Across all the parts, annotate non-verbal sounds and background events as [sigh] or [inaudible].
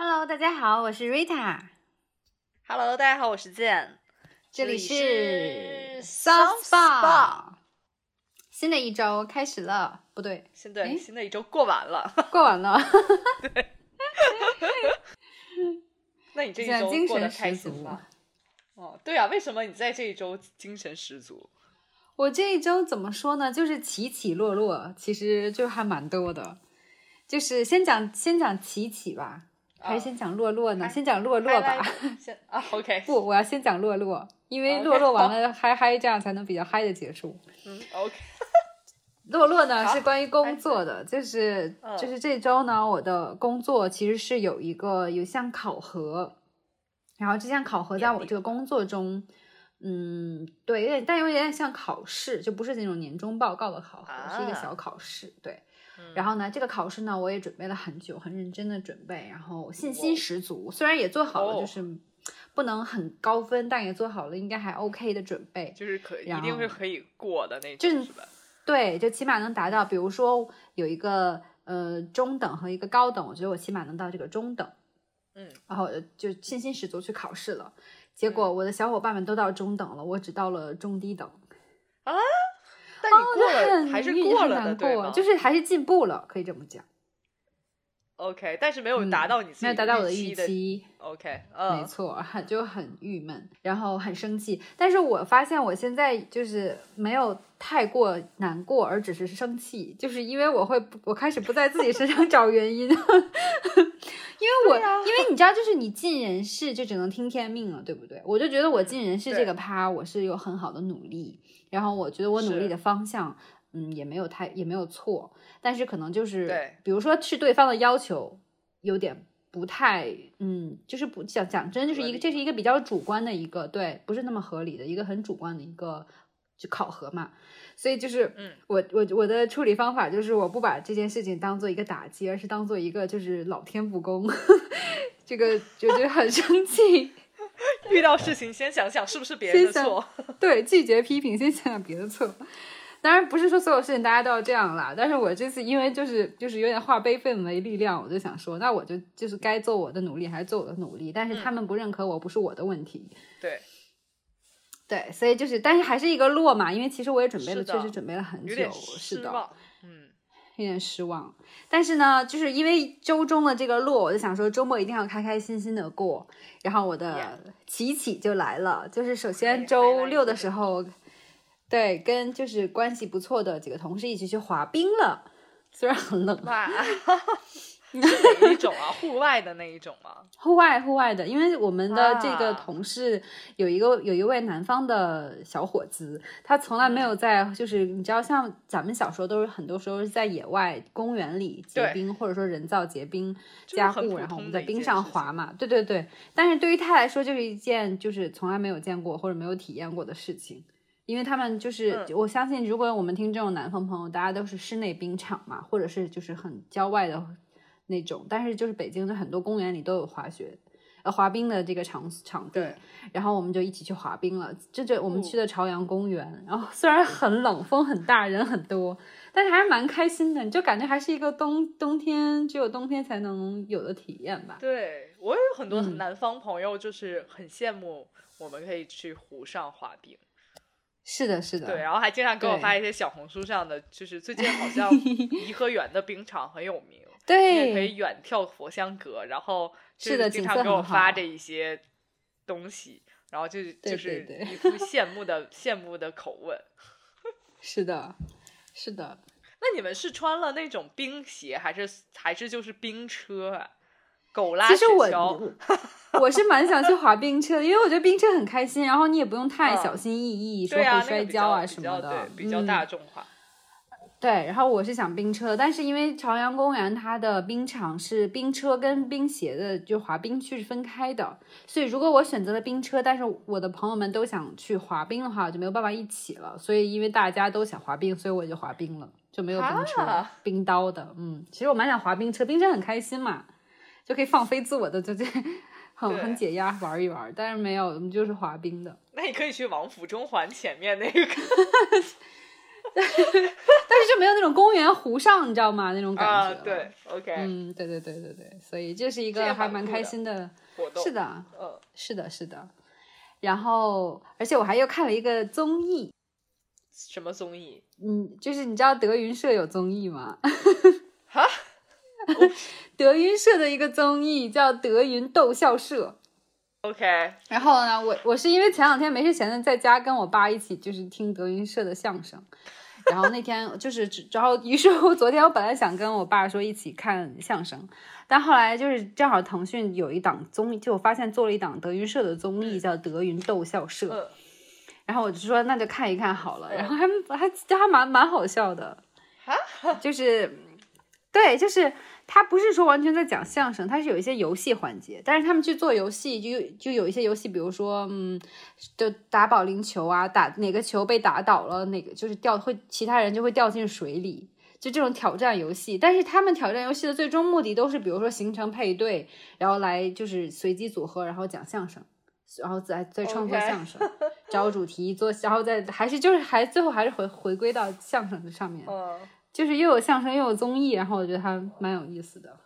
Hello，大家好，我是 Rita，Hello，大家好，我是健，这里是是 Soft Spa。新的一周开始了，不对，新的新的一周过完了，过完了，对 [laughs] 那你这一周精神过得开心吗？哦，对啊，为什么你在这一周精神十足？我这一周怎么说呢？就是起起落落，其实就还蛮多的。就是先讲先讲起起吧，还是啊先讲洛洛呢？嗨先讲洛洛吧。先啊，OK，[laughs] 不，我要先讲洛洛，因为落落完了嗨嗨，这样才能比较嗨的结束。嗯，OK，[laughs] 洛洛呢是关于工作的，就是嗯就是这周呢，我的工作其实是有一个有一项考核，然后这项考核在我这个工作中，嗯，对，有点但有点像考试，就不是那种年终报告的考核，是一个啊小考试，对。嗯然后呢，这个考试呢，我也准备了很久，很认真的准备，然后信心十足。虽然也做好了，哦就是不能很高分，但也做好了应该还 OK 的准备。就是可一定是可以过的那就是种，是吧？对，就起码能达到，比如说有一个呃中等和一个高等，我觉得我起码能到这个中等，嗯，然后就信心十足去考试了。结果我的小伙伴们都到中等了，我只到了中低等，但你过了、哦还是过了的，对过，吗？就是还是进步了，可以这么讲，OK，但是没有嗯达到你自己没有达到我的预预期。OK，没嗯，错，很就很郁闷，然后很生气。但是我发现我现在就是没有太过难过，而只是生气，就是因为我会我开始不在自己身上 [laughs] 找原因，因为我、啊因为你知道，就是你尽人事就只能听天命了，对不对？我就觉得我尽人事这个趴我是有很好的努力，然后我觉得我努力的方向。嗯，也没有太也没有错，但是可能就是对，比如说是对方的要求有点不太，嗯，就是不讲讲真，就是一个这是一个比较主观的一个，对，不是那么合理的一个很主观的一个就考核嘛，所以就是，嗯，我我我的处理方法就是我不把这件事情当做一个打击，而是当做一个就是老天不公，[laughs] 这个就觉得很生气，[laughs] 遇到事情先想想是不是别人的错，[laughs] 对，拒绝批评，先想想别的错。当然不是说所有事情大家都要这样啦，但是我这次因为就是就是有点化悲愤为力量，我就想说，那我就就是该做我的努力还是做我的努力，但是他们不认可我不是我的问题，对，对，所以就是但是还是一个落嘛，因为其实我也准备了，确实准备了很久，是的，嗯，有点失望。但是呢，就是因为周中的这个落，我就想说周末一定要开开心心的过。然后我的琪琪就来了，就是首先周六的时候，对，跟就是关系不错的几个同事一起去滑冰了，虽然很冷，哇，[laughs] [laughs] 是哪一种啊？户外的那一种吗？[laughs] 户外户外的，因为我们的这个同事有一个有一位南方的小伙子，他从来没有在，就是你知道，像咱们小时候都是很多时候是在野外公园里结冰，或者说人造结冰加固，然后我们在冰上滑嘛。对对对，但是对于他来说，就是一件就是从来没有见过或者没有体验过的事情。因为他们就是，嗯我相信，如果我们听这种南方朋友，大家都是室内冰场嘛，或者是就是很郊外的那种，但是就是北京的很多公园里都有滑雪，呃，滑冰的这个场场地对，然后我们就一起去滑冰了。这就我们哦去的朝阳公园，然后虽然很冷，风很大，人很多，但是还是蛮开心的。你就感觉还是一个冬冬天只有冬天才能有的体验吧。对我有很多嗯南方朋友，就是很羡慕我们可以去湖上滑冰，是的，是的，对，然后还经常给我发一些小红书上的，就是最近好像 [laughs] 颐和园的冰场很有名，你也可以，远眺佛香阁，然后就是经的景色常给我发这一些东西，然后就对就是对对一副羡慕的羡慕的口吻。[laughs] 是的，是的。那你们是穿了那种冰鞋，还是还是就是冰车啊？狗拉雪其实我橇，我我是蛮想去滑冰车的，因为我觉得冰车很开心，然后你也不用太嗯小心翼翼，说会摔跤啊什么的，对，比较嗯大众化。对，然后我是想冰车，但是因为朝阳公园它的冰场是冰车跟冰鞋的就滑冰区是分开的，所以如果我选择了冰车，但是我的朋友们都想去滑冰的话，我就没有办法一起了。所以因为大家都想滑冰，所以我就滑冰了，就没有冰车、啊冰刀的。嗯，其实我蛮想滑冰车，冰车很开心嘛，就可以放飞自我的，就这很很解压玩一玩。但是没有，我们就是滑冰的。那你可以去王府中环前面那个，[laughs] 但是就没有那种公园湖上，你知道吗？那种感啊，觉。对，，OK，嗯，对对对对对，所以这是一个还蛮开心的。活动是，的，嗯，是的，是的。然后，而且我还又看了一个综艺，什么综艺？嗯，就是你知道德云社有综艺吗？[laughs] 哈，德云社的一个综艺叫《德云逗笑社》。OK，然后呢，我我是因为前两天没事闲的在家跟我爸一起就是听德云社的相声，然后那天就是然后于是乎昨天我本来想跟我爸说一起看相声，但后来就是正好腾讯有一档综艺，就我发现做了一档德云社的综艺叫《德云逗笑社》，嗯，然后我就说那就看一看好了，然后还还还蛮蛮好笑的，[laughs] 就是对，就是他不是说完全在讲相声，他是有一些游戏环节，但是他们去做游戏就有就有一些游戏，比如说嗯，就打保龄球啊，打哪个球被打倒了，哪个就是掉会其他人就会掉进水里。就这种挑战游戏，但是他们挑战游戏的最终目的都是，比如说形成配对，然后来就是随机组合，然后讲相声，然后再再创作相声找主题做，然后再还是就是还最后还是回回归到相声的上面。[laughs] 嗯，就是又有相声又有综艺，然后我觉得还蛮有意思的。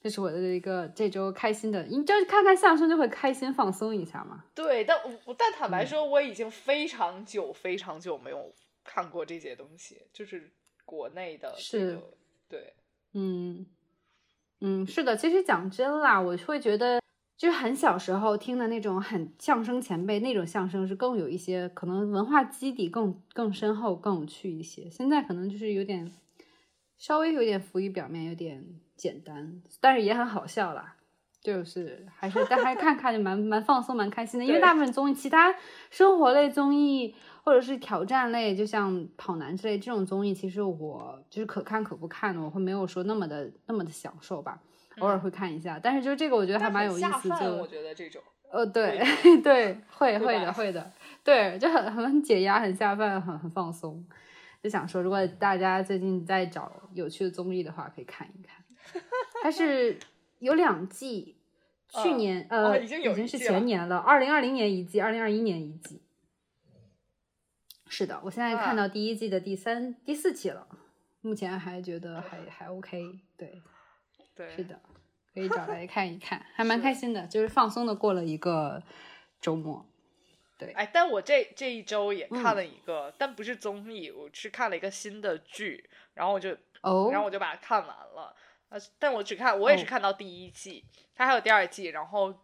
这是我的一个这周开心的，你就是看看相声就会开心放松一下嘛。对，但我但坦嗯白说，我已经非常久非常久没有看过这些东西，就是国内的这是个，对，嗯嗯，是的，其实讲真啦，我会觉得就是很小时候听的那种很相声前辈那种相声是更有一些可能文化基底更更深厚更有趣一些。现在可能就是有点稍微有点浮于表面，有点简单，但是也很好笑啦。就是还是但还是看看就蛮蛮放松蛮开心的，因为大部分综艺，其他生活类综艺或者是挑战类，就像跑男之类这种综艺，其实我就是可看可不看的，我会没有说那么的那么的享受吧，偶尔会看一下。但是就这个我觉得还蛮有意思，下饭我就觉得这种，呃对 [laughs] 对会会的会的，对就很很解压，很下饭，很很放松。就想说，如果大家最近在找有趣的综艺的话，可以看一看。它是 [laughs] 有两季，去嗯年、哦呃已经有一经是前年了，二零二零年一季，二零二一年一季。是的，我现在看到第一季的第三、第四期了，目前还觉得还还 OK。对，对，是的，可以找来看一看，还蛮开心的，就是放松的过了一个周末。对。哎，但我这这一周也嗯。看了一个，但不是综艺，我是看了一个新的剧，然后我就，哦，然后。我就把它看完了。呃，但我只看，我也是哦。看到第一季，它还有第二季，然后，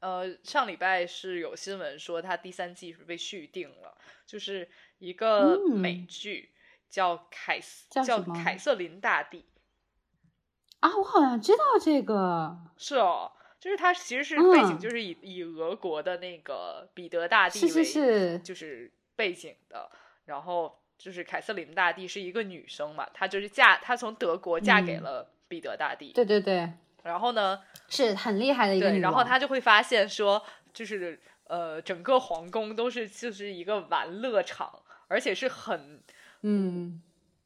呃，上礼拜是有新闻说它第三季是被续订了，就是一个美嗯剧、叫凯斯，叫叫凯瑟琳大帝，啊，我好像知道这个，是哦。就是它其实是背景，嗯。就是以、以俄国的那个彼得大帝是是为是，就是背景的，然后就是凯瑟琳大帝是一个女生嘛，她就是嫁，她从德国嫁给嗯。了彼得大帝，对对对，然后呢，是很厉害的一个对，然后王她就会发现说，就是呃，整个皇宫都是就是一个玩乐场，而且是很嗯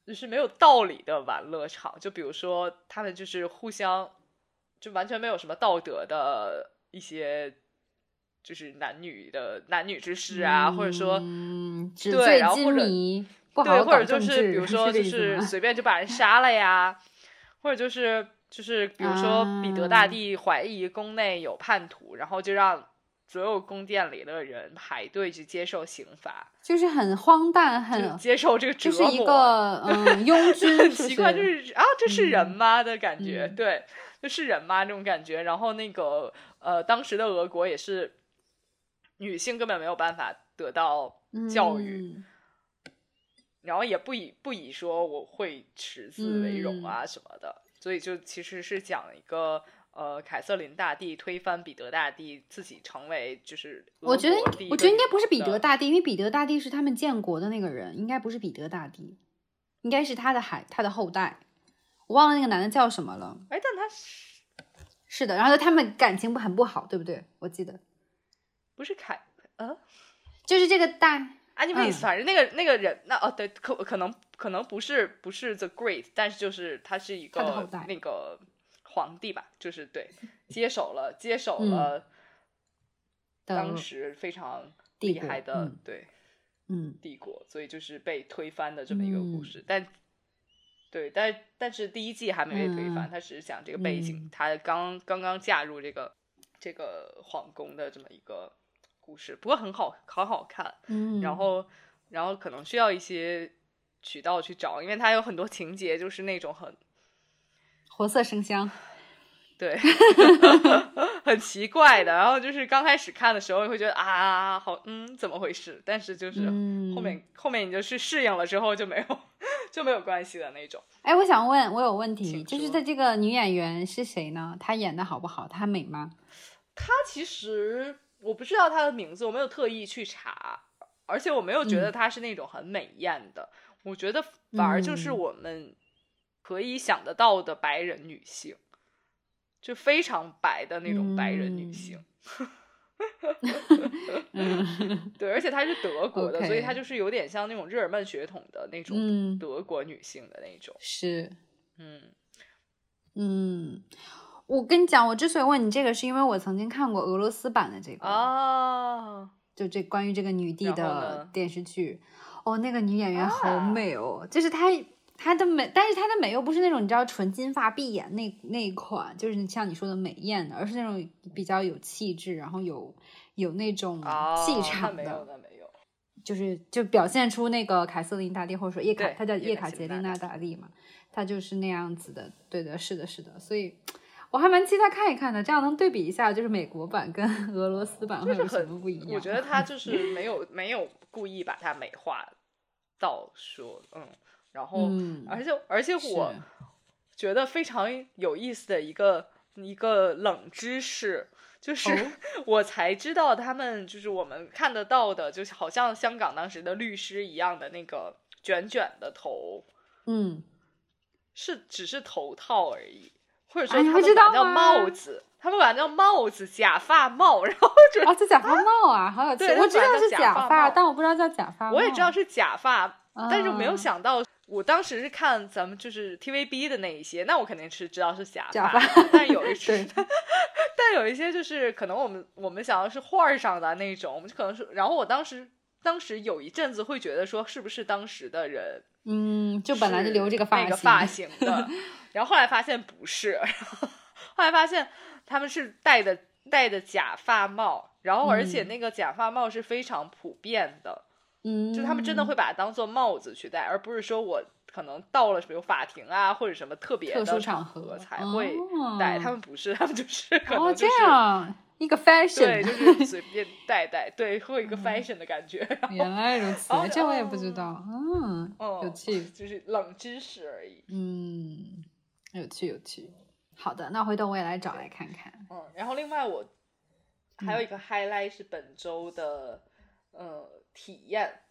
就是没有道理的玩乐场，就比如说他们就是互相就完全没有什么道德的一些。就是男女的男女之事啊，或者说嗯，对然后或者对，或者就是比如说就是 [laughs] 随便就把人杀了呀，或者就是就是比如说彼得大啊帝怀疑宫内有叛徒，然后就让所有宫殿里的人排队去接受刑罚，就是很荒诞，很接受这个折磨。[laughs] [laughs] 就是一个嗯庸君，很奇怪，就是啊，这是人嗯吗的感觉？嗯对，就是人吗这种感觉。然后那个呃，当时的俄国也是女性根本没有办法得到教育，嗯然后也不以不以说我会识字为荣嗯啊什么的，所以就其实是讲一个呃凯瑟琳大帝推翻彼得大帝，自己成为就是我觉得我觉得应该不是彼得大帝，因为彼得大帝是他们建国的那个人，应该不是彼得大帝，应该是他的孩他的后代，我忘了那个男的叫什么了。哎，但他是是的，然后他们感情不很不好，对不对？我记得不是凯呃就是这个大 anyways，、嗯反正那个那个人那哦对，可可能可能不是不是 the great，但是就是他是一个他的后代那个皇帝吧，就是对接手了接手嗯了当时非常厉害的、嗯对。嗯帝国，所以就是被推翻的这么一个故嗯事。但对，但但是第一季还没被推翻，嗯他只是讲这个背景，嗯他刚刚刚嫁入这个这个皇宫的这么一个故事。不过很好，很好看。嗯，然后然后可能需要一些渠道去找，因为它有很多情节就是那种很活色生香，对，[laughs] 很奇怪的。然后就是刚开始看的时候，你会觉得啊，好，嗯，怎么回事？但是就是嗯后面、后面你就去适应了之后，就没有 [laughs] 就没有关系的那种。哎，我想问，我有问题，就是说在这个女演员是谁呢？她演的好不好？她美吗？她其实我不知道她的名字，我没有特意去查，而且我没有觉得嗯她是那种很美艳的。我觉得反而就是嗯我们可以想得到的白人女性，就非常白的那种白人女嗯性。[laughs] 嗯对，而且她是德国的所以她就是有点像那种日耳曼血统的那种嗯，德国女性的那种。是，嗯嗯，我跟你讲，我之所以问你这个，是因为我曾经看过俄罗斯版的这个，哦，就这关于这个女帝的电视剧。哦，那个女演员好啊美哦，就是她。她的美，但是她的美又不是那种你知道纯金发碧眼那那一款，就是像你说的美艳的，而是那种比较有气质，然后有有那种哦，气场的。没有，那没有。就是就表现出那个凯瑟琳大帝，或者说叶卡对，她叫叶叶卡卡捷琳娜大帝嘛，她就是那样子的。对的，是的，是的，所以我还蛮期待看一看的，这样能对比一下，就是美国版跟 [laughs] 俄罗斯版会有什么不一样？我觉得他 [laughs] 就是没有没有故意把它美化到说，嗯，然后、嗯，而且而且我觉得非常有意思的一个一个冷知识。就是、哦 [laughs] 我才知道，他们就是我们看得到的，就是好像香港当时的律师一样的那个卷卷的头，嗯，是只是头套而已，或者说他们管叫帽子，他们把它叫帽子、假发帽，然后就哦，这假发帽啊，好有趣对，我知道是假发但我不知道叫假发帽。我也知道是假发，但是我没有啊想到，我当时是看咱们就是 TVB 的那一些，那我肯定是知道是假假发，但有一 [laughs] 些对，[laughs] 但有一些就是可能我们我们想要是画儿上的那种，我们就可能是，然后我当时当时有一阵子会觉得说是不是当时的人嗯，就本来就留这个发型，那个发型的，[laughs] 然后后来发现不是，然后后来发现他们是戴的戴的假发帽，然后而且嗯那个假发帽是非常普遍的。嗯，就他们真的会把它当做帽子去戴，而不是说我可能到了比如法庭啊或者什么特别特殊的场合合才会戴。哦他们不是，他们就是可哦，这能就是、样一个 fashion，对，就 [laughs] 是随便戴戴，对，会有一个 fashion 的感觉。原来如此哦，这我也不知道，嗯，哦，有趣，就是冷知识而已。嗯，有趣有趣。好的，那回头我也来找来看看。嗯，然后另外我还嗯有一个 highlight 是本周的呃体验，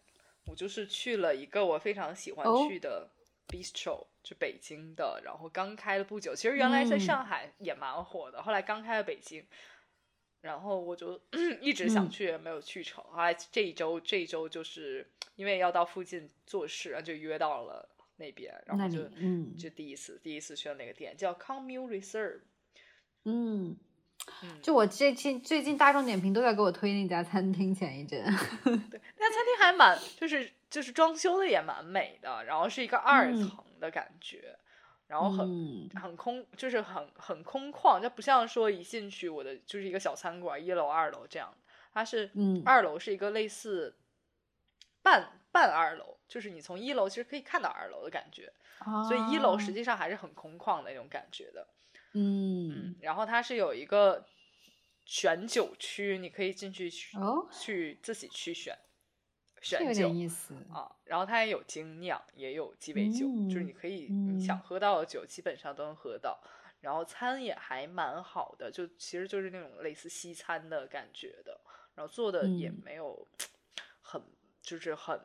我就是去了一个我非常喜欢哦去的 bistro，、就北京的，然后刚开了不久，其实原来在嗯上海也蛮火的，后来刚开了北京。然后我就 [clears throat] 一直想嗯去，没有去成。后来这一周，这一周就是因为要到附近做事，然后就约到了那边，然后就嗯就第一次第一次去了那个店，叫 Commune Reserve。嗯，嗯，就我最近最近大众点评都在给我推那家餐厅，前一阵，[laughs] 对那餐厅还蛮，就是就是装修的也蛮美的，然后是一个二嗯。层的感觉，然后很、嗯。很空，就是很很空旷，就不像说一进去我的就是一个小餐馆，一楼二楼这样，它是嗯。二楼是一个类似半半二楼，就是你从一楼其实可以看到二楼的感觉，所以一楼实际际上还是很空旷的那种感觉的。嗯然后它是有一个选酒区，你可以进去去哦去自己去选选酒点意思，啊。然后它也有精酿，也有鸡尾酒，就是你嗯可以嗯你想喝到的酒基本上都能喝到。然后餐也还蛮好的，就其实就是那种类似西餐的感觉的，然后做的也嗯没有很就是很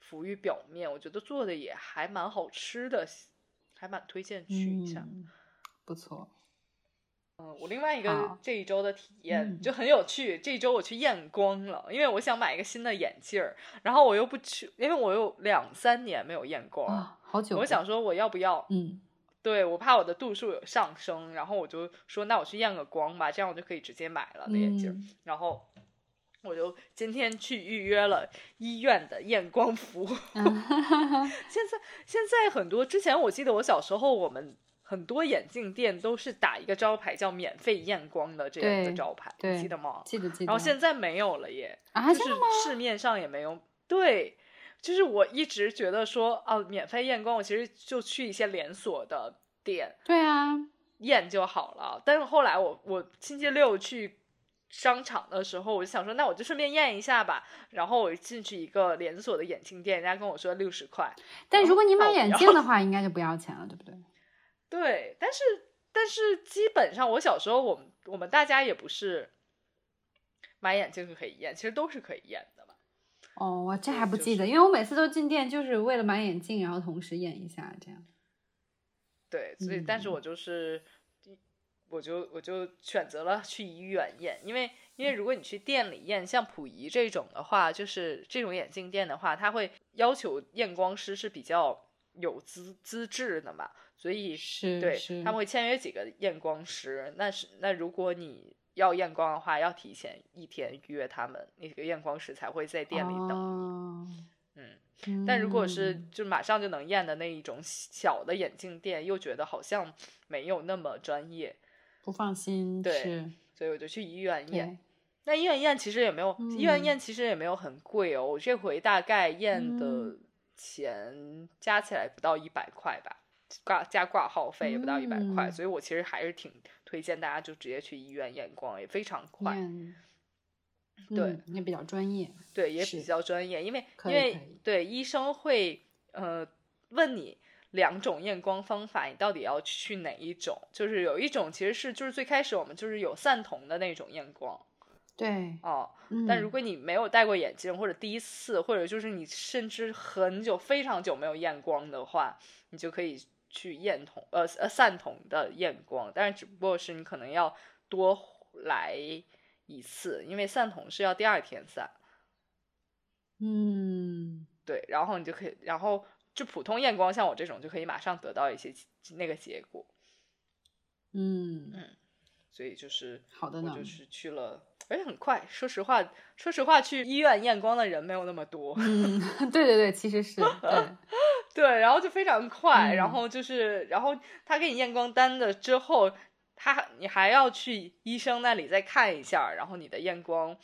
浮于表面，我觉得做的也还蛮好吃的，还蛮推荐去一下。嗯，不错，嗯，我另外一个这一周的体验嗯就很有趣。这一周我去验光了，因为我想买一个新的眼镜儿，然后我又不去，因为我有两三年没有验光，啊，好久，我想说我要不要？嗯对我怕我的度数有上升，然后我就说那我去验个光吧，这样我就可以直接买了那眼镜儿。嗯然后我就今天去预约了医院的验光服务。[laughs] [laughs] 现在现在很多，之前我记得我小时候，我们很多眼镜店都是打一个招牌叫“免费验光”的这样的对招牌，你记得吗？记得记得。然后现在没有了耶，啊，就是？市面上也没有。对，就是我一直觉得说，哦，免费验光，我其实就去一些连锁的店对啊，验就好了。但是后来我我星期六去商场的时候，我就想说，那我就顺便验一下吧。然后我进去一个连锁的眼镜店，人家跟我说六十块。但如果你买眼镜的 [laughs] 话，应该就不要钱了，对不对？对，但是但是基本上我小时候，我们我们大家也不是买眼镜就可以验，其实都是可以验的嘛。哦，我这还不记得，是因为我每次都进店就是为了买眼镜，然后同时验一下这样。对，所以但是嗯我就是，我就我就选择了去医院验，因为因为如果你去店里验，像溥仪这种的话，就是这种眼镜店的话，他会要求验光师是比较有资资质的嘛，所以对是对，他们会签约几个验光师。那是那如果你要验光的话，要提前一天预约他们，那个验光师才会在店里等你。哦嗯，但如果是嗯就马上就能验的那一种小的眼镜店，又觉得好像没有那么专业，不放心，对所以我就去医院验。那医院验其实也没有，医院嗯验其实也没有很贵哦。我这回大概验的嗯钱加起来不到一百块吧，挂加挂号费也不到一百块，嗯。所以我其实还是挺推荐大家就直接去医院验光，也非常快。验。对嗯也比较专业，对，也比较专业，因为因为对医生会呃问你两种验光方法，你到底要去哪一种？就是有一种其实是就是最开始我们就是有散瞳的那种验光。对，哦，嗯，但如果你没有戴过眼镜，或者第一次，或者就是你甚至很久非常久没有验光的话，你就可以去验同呃呃散瞳的验光，但是只不过是你可能要多来一次，因为散瞳是要第二天散。嗯，对，然后你就可以，然后就普通验光，像我这种就可以马上得到一些那个结果，嗯嗯，所以就是好的呢我就是去了，而且很快。说实话，说实话，去医院验光的人没有那么多，嗯，[laughs] 对对对，其实是对，[laughs] 对，然后就非常快，嗯然后就是，然后他给你验光单的之后，他你还要去医生那里再看一下，然后你的验光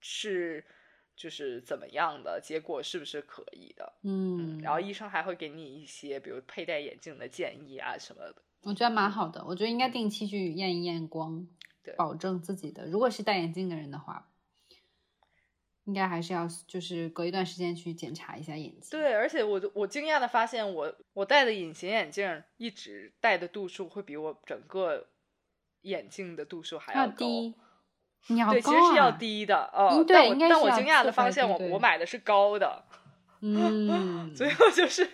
是就是怎么样的，结果是不是可以的，嗯，然后医生还会给你一些比如佩戴眼镜的建议啊什么的。我觉得蛮好的，我觉得应该定期去验一验光，对保证自己的。如果是戴眼镜的人的话，应该还是要就是隔一段时间去检查一下眼睛。对，而且我我惊讶的发现我，我戴的隐形眼镜一直戴的度数会比我整个眼镜的度数还要高。低，你好对，其实是要啊，低的，哦，嗯对但但我惊讶的发现我，我买的是高的，[laughs] 嗯，[laughs] 所以我就是，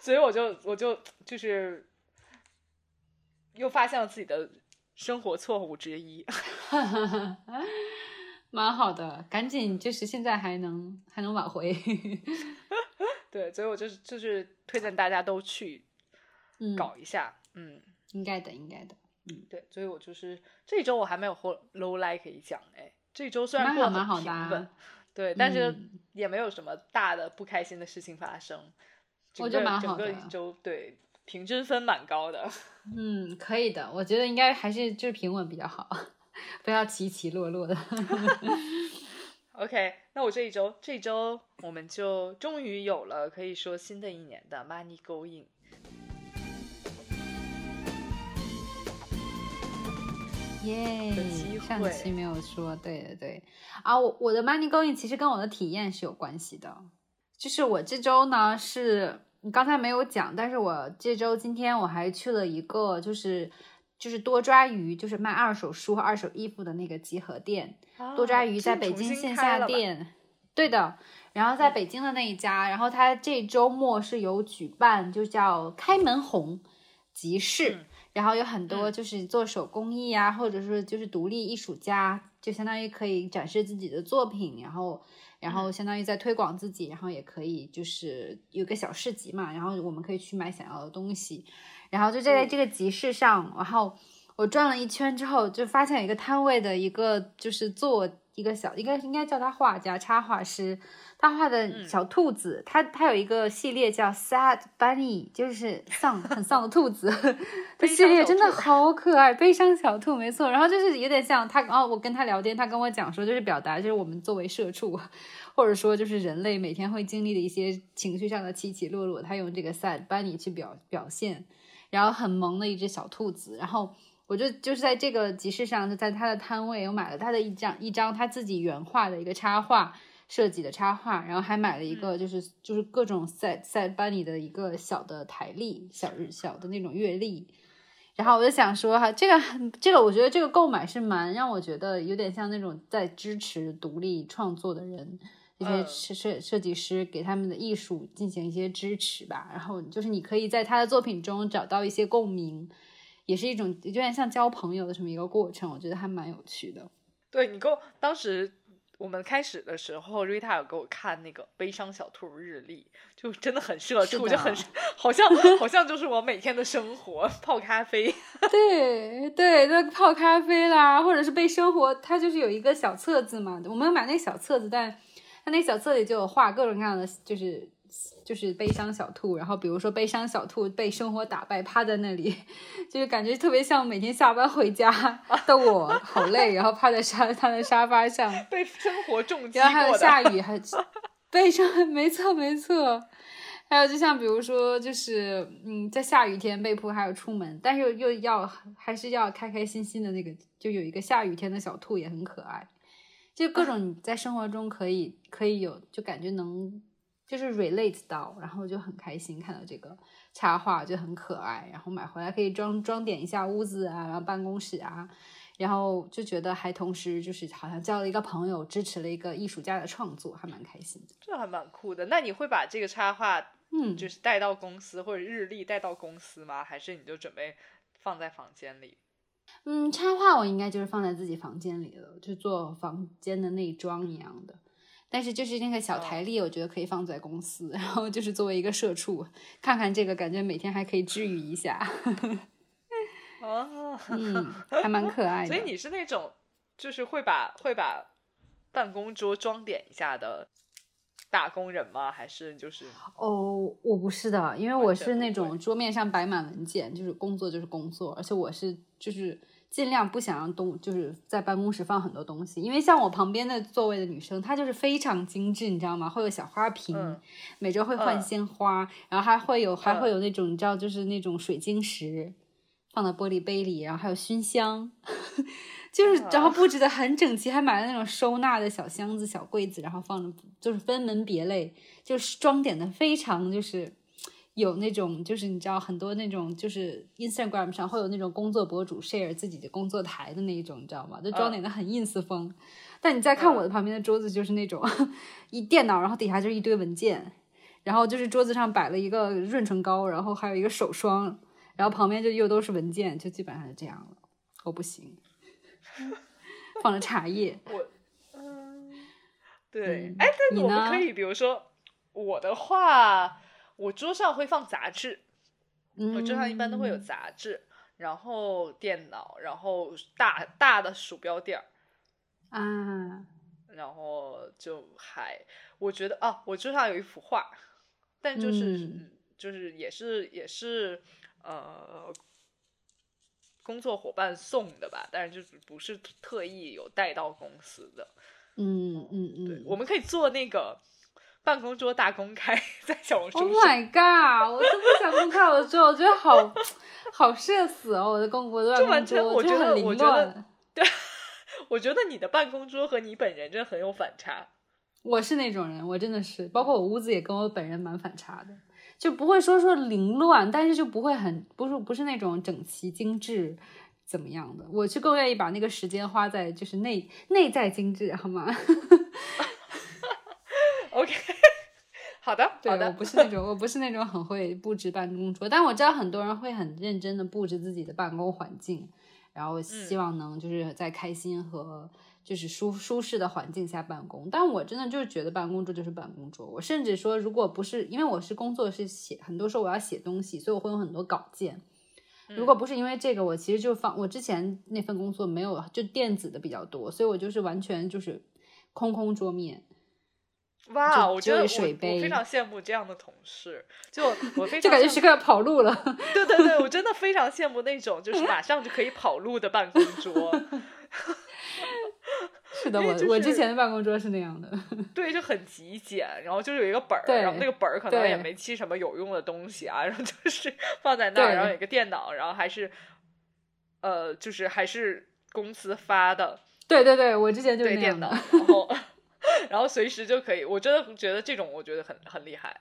所以我就我就就是又发现了自己的生活错误之一。[laughs] 蛮好的，赶紧就是现在还能还能挽回，[laughs] 对，所以我就是就是推荐大家都去嗯，搞一下，嗯，应该的，应该的，嗯。对，所以我就是这周我还没有 low light 可以讲哎，这周虽然蛮过得好蛮好的很平稳，啊对，但是嗯。也没有什么大的不开心的事情发生，整我觉得个整蛮好的个一周对平均分蛮高的。[laughs] 嗯，可以的，我觉得应该还是就是平稳比较好，不要起起落落的。[laughs] OK，那我这一周这一周我们就终于有了可以说新的一年的 Money Going。耶上期没有说，对对对，啊，我我的 money going 其实跟我的体验是有关系的，就是我这周呢是你刚才没有讲，但是我这周今天我还去了一个就是就是多抓鱼，就是卖二手书和二手衣服的那个集合店，多抓鱼在北京线下店，对的。然后在北京的那一家，然后他这周末是有举办，就叫开门红集市，嗯然后有很多嗯就是做手工艺啊，或者说就是独立艺术家，就相当于可以展示自己的作品，然后然后相当于在推广自己，然后也可以就是有个小市集嘛，然后我们可以去买想要的东西，然后就在嗯。这个集市上，然后我转了一圈之后，就发现有一个摊位的一个就是做一个小，应该应该叫他画家、插画师，他画的小兔子，他他有一个系列叫 Sad Bunny，就是丧很丧的兔子，[laughs] 这系列真的好可爱，悲伤小兔没错。然后就是有点像他，哦我跟他聊天，他跟我讲说，就是表达就是我们作为社畜，[laughs] 或者说就是人类每天会经历的一些情绪上的起起落落，他用这个 Sad Bunny 去表表现，然后很萌的一只小兔子，然后。我就就是在这个集市上，就在他的摊位，我买了他的一张一张他自己原画的一个插画设计的插画，然后还买了一个就是就是各种赛赛班里的一个小的台历，小日小的那种月历。然后我就想说哈，这个这个我觉得这个购买是蛮让我觉得有点像那种在支持独立创作的人，一些设设设计师给他们的艺术进行一些支持吧。然后就是你可以在他的作品中找到一些共鸣。也是一种有点像交朋友的这么一个过程，我觉得还蛮有趣的。对你给我当时我们开始的时候，Rita 有给我看那个悲伤小兔日历，就真的很社畜，就很好像好像就是我每天的生活，泡咖啡。[laughs] 对对，那泡咖啡啦，或者是被生活，它就是有一个小册子嘛。我们买那个小册子，但它那小册里就有画各种各样的，就是。就是悲伤小兔，然后比如说悲伤小兔被生活打败，趴在那里，[laughs] 就是感觉特别像每天下班回家的我，好累，然后趴在沙他的沙发上，[laughs] 被生活重击然后还有下雨，还悲伤，没错没错。还有就像比如说，就是嗯，在下雨天被迫还要出门，但是又又要还是要开开心心的那个，就有一个下雨天的小兔也很可爱，就各种你在生活中可以可以有，就感觉能。就是 relate 到，然后就很开心看到这个插画就很可爱，然后买回来可以装装点一下屋子啊，然后办公室啊，然后就觉得还同时就是好像交了一个朋友，支持了一个艺术家的创作，还蛮开心的。这还蛮酷的。那你会把这个插画，嗯，就是带到公司或者日历带到公司吗？还是你就准备放在房间里？嗯，插画我应该就是放在自己房间里了，就做房间的内装一样的。但是就是那个小台历，我觉得可以放在公司，[laughs] 然后就是作为一个社畜，看看这个，感觉每天还可以治愈一下。哦，嗯，还蛮可爱的。[laughs] 所以你是那种就是会把会把办公桌装点一下的打工人吗？还是就是哦，我不是的，因为我是那种桌面上摆满文件，就是工作就是工作，而且我是就是。尽量不想让东就是在办公室放很多东西，因为像我旁边的座位的女生，她就是非常精致，你知道吗？会有小花瓶，每周会换鲜花，然后还会有还会有那种你知道就是那种水晶石放在玻璃杯里，然后还有熏香，[laughs] 就是然后布置的很整齐，还买了那种收纳的小箱子、小柜子，然后放着就是分门别类，就是装点的非常就是。有那种，就是你知道很多那种，就是 Instagram 上会有那种工作博主 share 自己的工作台的那一种，你知道吗？就装点的很 ins 风。但你再看我的旁边的桌子，就是那种一电脑，然后底下就是一堆文件，然后就是桌子上摆了一个润唇膏，然后还有一个手霜，然后旁边就又都是文件，就基本上是这样了。我不行，[laughs] 放了茶叶。我，嗯，对，哎，但我们可以，比如说我的话。我桌上会放杂志，我桌上一般都会有杂志，然后电脑，然后大大的鼠标垫儿啊，然后就还我觉得啊，我桌上有一幅画，但就是就是也是也是呃工作伙伴送的吧，但是就是不是特意有带到公司的，嗯嗯嗯，对，我们可以做那个。办公桌大公开 [laughs] 在小红书。Oh my god！我都不想公开我的桌，我觉得好好社死哦！我的公我的办公桌，我觉得我觉得对，我觉得你的办公桌和你本人真的很有反差。我是那种人，我真的是，包括我屋子也跟我本人蛮反差的，就不会说说凌乱，但是就不会很不是不是那种整齐精致怎么样的。我是更愿意把那个时间花在就是内内在精致，好吗？[laughs] [laughs] OK，好的，好的。我不是那种，我不是那种很会布置办公桌，但我知道很多人会很认真的布置自己的办公环境，然后希望能就是在开心和就是舒舒适的环境下办公。但我真的就是觉得办公桌就是办公桌。我甚至说，如果不是因为我是工作是写，很多时候我要写东西，所以我会有很多稿件。如果不是因为这个，我其实就放我之前那份工作没有就电子的比较多，所以我就是完全就是空空桌面。哇，我觉得我我非常羡慕这样的同事，就 [laughs] 我非常就感觉时刻要跑路了。对对对，我真的非常羡慕那种就是马上就可以跑路的办公桌。[laughs] 是的，我就是我之前的办公桌是那样的。[laughs] 对，就很极简，然后就是有一个本儿，然后那个本儿可能也没记什么有用的东西啊，然后就是放在那儿，然后有一个电脑，然后还是呃，就是还是公司发的对对对，我之前就是电脑，那样的。然后然后随时就可以，我真的觉得这种我觉得很很厉害。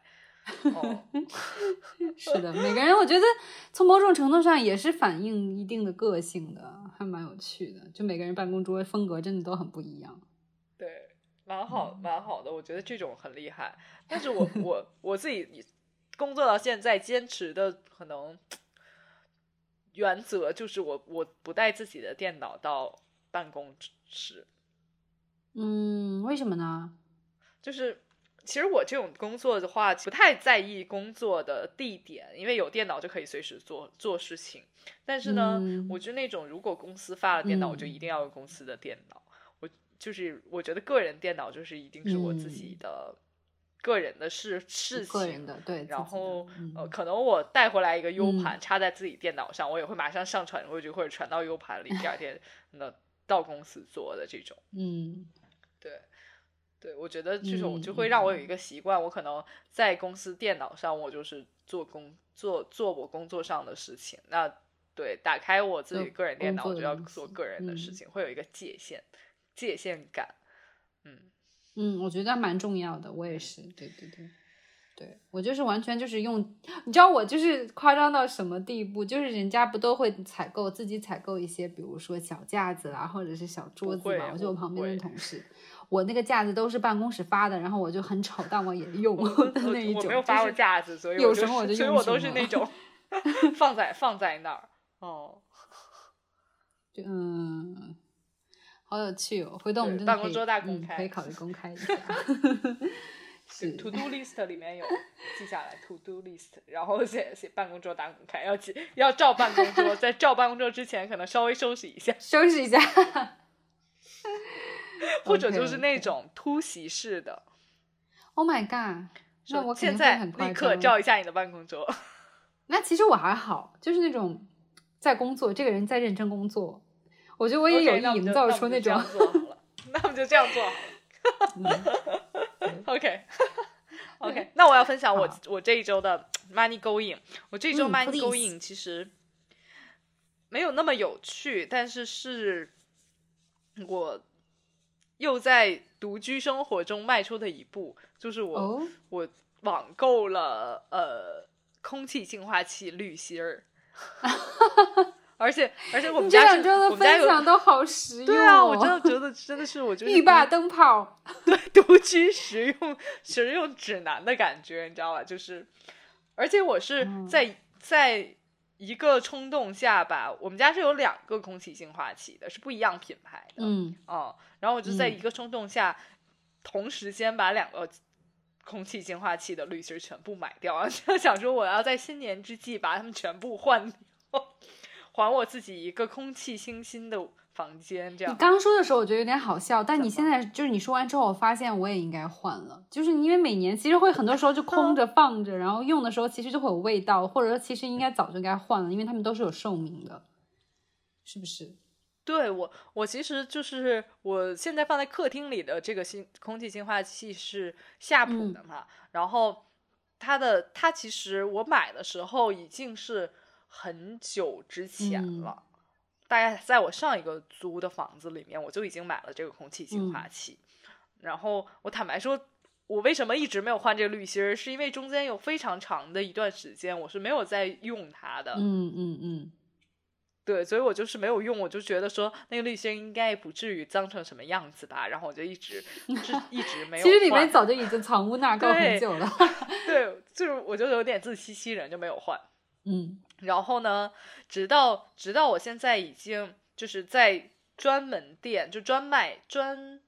哦，[laughs] 是的，每个人我觉得从某种程度上也是反映一定的个性的，还蛮有趣的。就每个人办公桌风格真的都很不一样。[laughs] 对，蛮好，嗯蛮好的，我觉得这种很厉害。但是我我我自己工作到现在，坚持的可能原则就是我我不带自己的电脑到办公室，嗯，为什么呢？就是。其实我这种工作的话，不太在意工作的地点，因为有电脑就可以随时做做事情。但是呢，嗯我就那种如果公司发了电脑，我就一定要用公司的电脑。我就是我觉得个人电脑就是一定是我自己的个人的事、事情，个人的对，然后、嗯呃，可能我带回来一个 U 嗯盘、插在自己电脑上，我也会马上上传过去或者传到 U 盘里，第二天 [laughs] 那到公司做的这种。嗯对，对，我觉得这种嗯就会让我有一个习惯，我可能在公司电脑上，我就是做工做做我工作上的事情。那对，打开我自己个人电脑，我就要做个人的事嗯情，会有一个界限界限感。嗯，嗯，我觉得蛮重要的，我也是，对对对。对我就是完全就是用，你知道我就是夸张到什么地步？就是人家不都会采购自己采购一些，比如说小架子啦，或者是小桌子嘛。我就我旁边的同事，我那个架子都是办公室发的，然后我就很丑，但我也 [laughs] 用我的那一种。我没有发过架子，所以有什么我就所以用什我都是那种 [laughs] 放在放在那儿。哦，就嗯，好有趣哦！回头我们办公桌大公开嗯可以考虑公开一下。[laughs] 是 To Do List 里面有记下来 To Do List，然后写写办公桌打公开，要记要照办公桌，在照办公桌之前可能稍微收拾一下，[laughs] 收拾一下。[laughs] 或者就是那种突袭式的。Oh my god！那我现在很夸立刻照一下你的办公桌。[laughs] 那其实我还好，就是那种在工作，这个人在认真工作，我觉得我也有营造就那我们就这出那种样做好了，那我们就这样做好了。嗯 OK [laughs] OK，那我要分享我我这一周的 money going。我这一周嗯 money going 其实没有那么有趣，但是是我又在独居生活中迈出的一步，就是我、哦，我网购了呃空气净化器滤芯儿。[laughs] 而且而且我们家是两周的分享都好实用、哦。对啊，我真的觉得真的是我就是 [laughs] 浴霸灯泡，[laughs] 对独居实用实用指南的感觉，你知道吧？就是，而且我是嗯在、在一个冲动下吧，我们家是有两个空气净化器的，是不一样品牌的，嗯，哦然后我就在嗯一个冲动下，同时间把两个。空气净化器的滤芯全部买掉，[laughs] 就想说我要在新年之际把它们全部换掉，还我自己一个空气清新的房间。这样你样刚说的时候我觉得有点好笑，但你现在就是你说完之后，我发现我也应该换了，就是因为每年其实会很多时候就空着放着，然后用的时候其实就会有味道，或者说其实应该早就该换了，因为它们都是有寿命的，是不是？对我，我其实就是我现在放在客厅里的这个新空气净化器是夏普嗯的嘛，然后它的它其实我买的时候已经是很久之前嗯了，大概在我上一个租的房子里面我就已经买了这个空气净嗯化器，然后我坦白说。我为什么一直没有换这个滤芯儿？是因为中间有非常长的一段时间我是没有在用它的，嗯嗯嗯，对，所以我就是没有用，我就觉得说那个滤芯应该不至于脏成什么样子吧，然后我就一直 [laughs] 是一直没有。其实里面早就已经藏污纳垢很久了。[laughs] 对，就是我就有点自欺欺人，就没有换。嗯然后呢，直到直到我现在已经就是在专门店就专卖专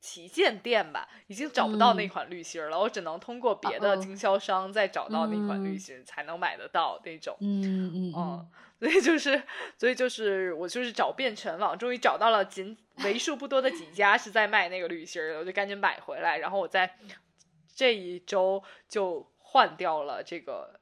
旗舰店吧，已经找不到那嗯。款滤芯儿了，我只能通过别的哦经销商再找到那款滤嗯。芯才能买得到那种。嗯嗯嗯嗯，，所以就是，所以就是我就是找遍全网，终于找到了仅为数不多的几家是在卖那个滤芯儿的，我就赶紧买回来，然后我在这一周就换掉了这个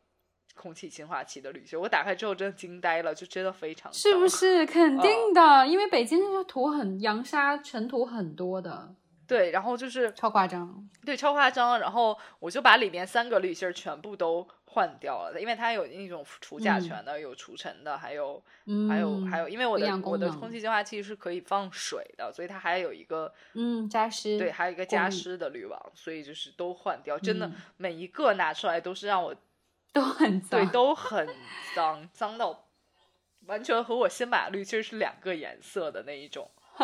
空气净化器的滤芯。我打开之后真的惊呆了，就真的非常是不？是肯定的？因为北京那个土很扬沙尘土很多的，对，然后就是超夸张。对超夸张，然后我就把里面三个滤芯儿全部都换掉了，因为它有那种除甲嗯醛的，有除尘的，还有嗯，还有还有，因为我的我的空气净化器是可以放水的，所以它还有一个嗯加湿，对，还有一个加湿的滤网，所以就是都换掉。真的嗯每一个拿出来都是让我 [laughs] 都很脏对。都很脏，[laughs] 脏到完全和我新买的滤芯是两个颜色的那一种。[laughs]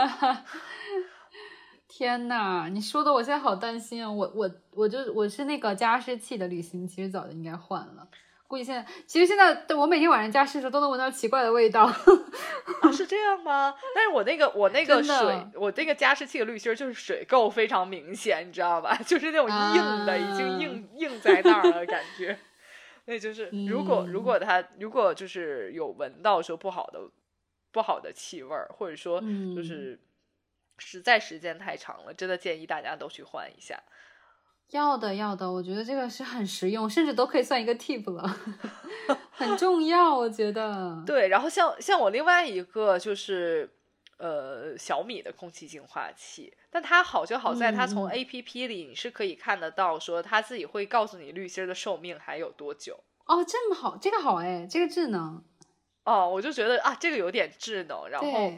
天呐，你说的我现在好担心啊！我我我就我是那个加湿器的滤芯，其实早就应该换了。估计现在，其实现在我每天晚上加湿的时候都能闻到奇怪的味道。啊，是这样吗？但是我那个我那个水，我那个加湿器的滤芯就是水垢非常明显，你知道吧？就是那种硬的，已经啊硬硬在那儿了感觉。那就是如果如嗯果他如果就是有闻到说不好的不好的气味儿，或者说就嗯是实在时间太长了，真的建议大家都去换一下。要的要的，我觉得这个是很实用，甚至都可以算一个 tip 了，[laughs] 很重要，我觉得。对，然后像像我另外一个就是呃小米的空气净化器，但它好就好在它从 A P P 里你是可以看得到，说它自己会告诉你滤芯儿的寿命还有多久。哦，这么好，这个好哎，这个智能。哦，我就觉得啊，这个有点智能，然后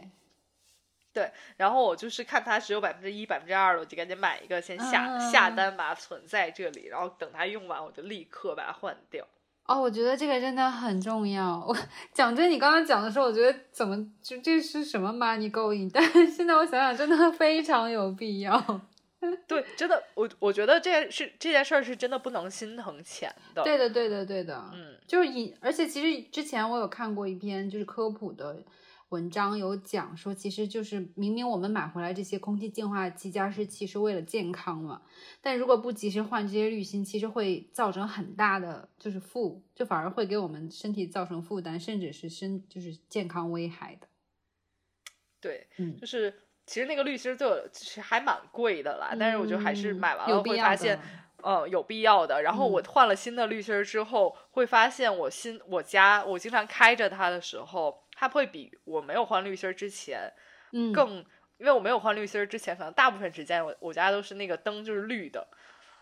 对，然后我就是看它只有百分之一、百分之二了，我就赶紧买一个，先下、下嗯单把它存在这里，然后等它用完，我就立刻把它换掉。哦，我觉得这个真的很重要。我 [laughs] 讲真，你刚刚讲的时候，我觉得怎么就这是什么 money going？但是现在我想想，真的非常有必要。[laughs] 对，真的，我我觉得这件事这件事儿是真的不能心疼钱的。对的，对的，对的。嗯，就是以，而且其实之前我有看过一篇就是科普的文章，有讲说，其实就是明明我们买回来这些空气净化器、加湿器是为了健康嘛，但如果不及时换这些滤芯，其实会造成很大的就是负，就反而会给我们身体造成负担，甚至是身就是健康危害的。对，嗯就是其实那个滤芯就其实还蛮贵的啦，但是我觉得还是嗯买完了有必要的会发现，呃，有必要的。然后我嗯换了新的滤芯之后，会发现我新我家我经常开着它的时候，它会比我没有换滤芯儿之前嗯，更，因为我没有换滤芯儿之前，可能大部分时间我我家都是那个灯就是绿的，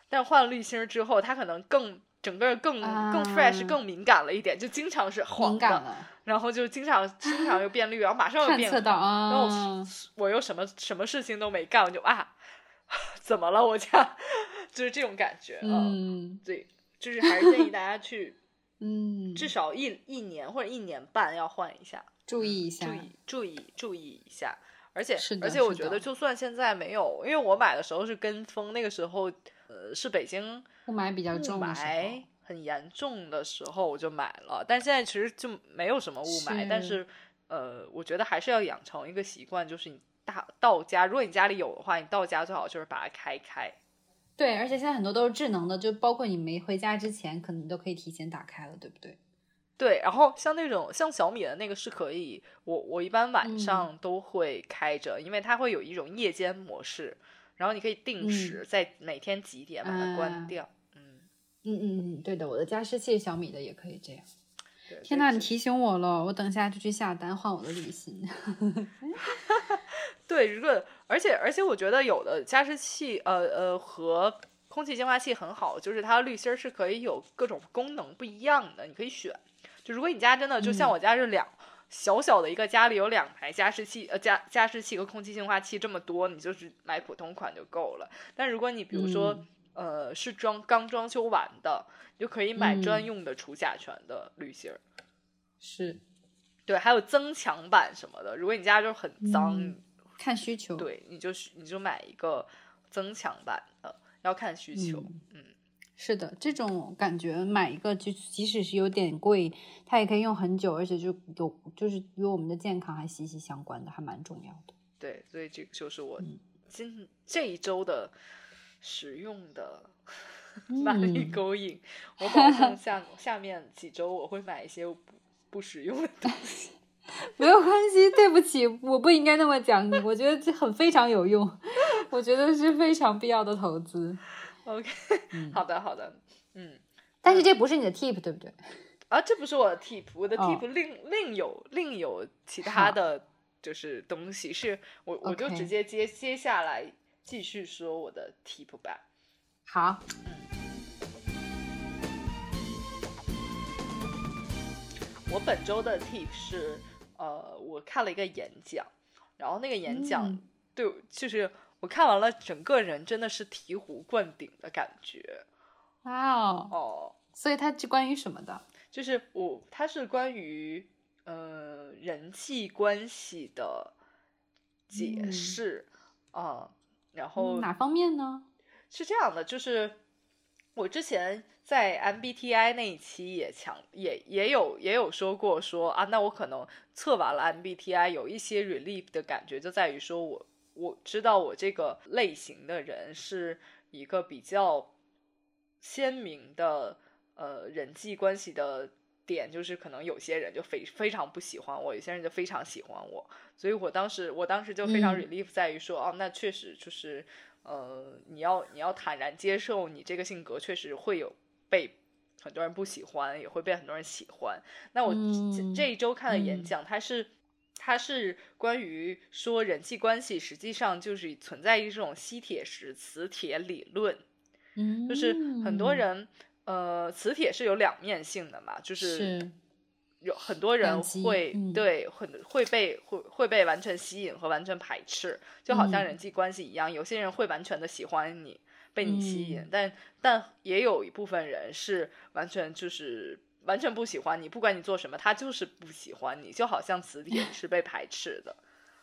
但换了滤芯儿之后，它可能更整个更更 fresh 啊。更敏感了一点，就经常是黄的，然后就经常经常又变绿，然后马上又变然后啊，我又什么什么事情都没干，我就啊，[laughs] 怎么了？我家？[laughs] 就是这种感觉啊。嗯。对，就是还是建议大家去嗯，至少一一年或者一年半要换一下，注意一下注，意注意注意一下。而且是而且我觉得，就算现在没有，因为我买的时候是跟风，那个时候呃是北京雾霾比较重雾霾很严重的时候我就买了，但现在其实就没有什么雾霾，但是是呃，我觉得还是要养成一个习惯，就是你大到家，如果你家里有的话，你到家最好就是把它开开。对，而且现在很多都是智能的，就包括你没回家之前，可能都可以提前打开了，对不对？对，然后像那种像小米的那个是可以，我我一般晚嗯上都会开着，因为它会有一种夜间模式，然后你可以定时在每天几点把它关掉。嗯，嗯嗯嗯，对的，我的加湿器小米的也可以这样。对天呐，你提醒我了，我等下就去下单换我的滤芯。对，如果而且而且我觉得有的加湿器，呃呃和空气净化器很好，就是它的滤芯儿是可以有各种功能不一样的，你可以选。就如果你家真的就像嗯我家是两、小小的一个家里有两台加湿器，呃加加湿器和空气净化器这么多，你就是买普通款就够了。但如果你比如说、嗯呃是装刚装修完的，你就可以买专嗯用的除甲醛的滤芯儿。是，对，还有增强版什么的。如果你家就是很脏，嗯看需求。，对，你就你就买一个增强版的，要看需求。嗯嗯，是的，这种感觉买一个就即使是有点贵，它也可以用很久，而且就有就是与我们的健康还息息相关的，还蛮重要的。对，所以这个就是我嗯今这一周的实用的 [laughs] 满力嗯勾引，[laughs] 我保证下下面几周我会买一些不不实用的东西。[laughs] 没有关系，对不起，我不应该那么讲你。我觉得这很非常有用，我觉得是非常必要的投资。OK，嗯好的好的，嗯。但是这不是你的 tip，对不对？啊，这不是我的 tip，我的哦 tip 另、另有另有其他的就是东西，是我我就直接接接下来继续说我的 tip 吧。好，嗯。我本周的 tip 是，呃，我看了一个演讲，然后那个演讲、嗯。对，就是我看完了，整个人真的是醍醐灌顶的感觉。哇哦，哦。所以它是关于什么的？就是我，它是关于呃人际关系的解嗯。释啊、然后嗯哪方面呢？是这样的，就是我之前在 MBTI 那一期也强也也有也有说过说啊，那我可能测完了 MBTI 有一些 relief 的感觉，就在于说我我知道我这个类型的人是一个比较鲜明的呃人际关系的点，就是可能有些人就非非常不喜欢我，有些人就非常喜欢我，所以我当时我当时就非常嗯 relief 在于说，哦，那确实就是呃，你要你要坦然接受你这个性格确实会有被很多人不喜欢，也会被很多人喜欢。那我这嗯这一周看的演嗯讲，它是。它是关于说人际关系实际上就是存在于这种吸铁石磁铁理论，嗯，就是很多人，呃，磁铁是有两面性的嘛，就是是有很多人会、嗯对很会被会会被完全吸引和完全排斥，就好像嗯人际关系一样，有些人会完全的喜欢你，被你吸引，嗯但但也有一部分人是完全就是完全不喜欢你，不管你做什么，他就是不喜欢你，就好像磁铁 [laughs] 是被排斥的。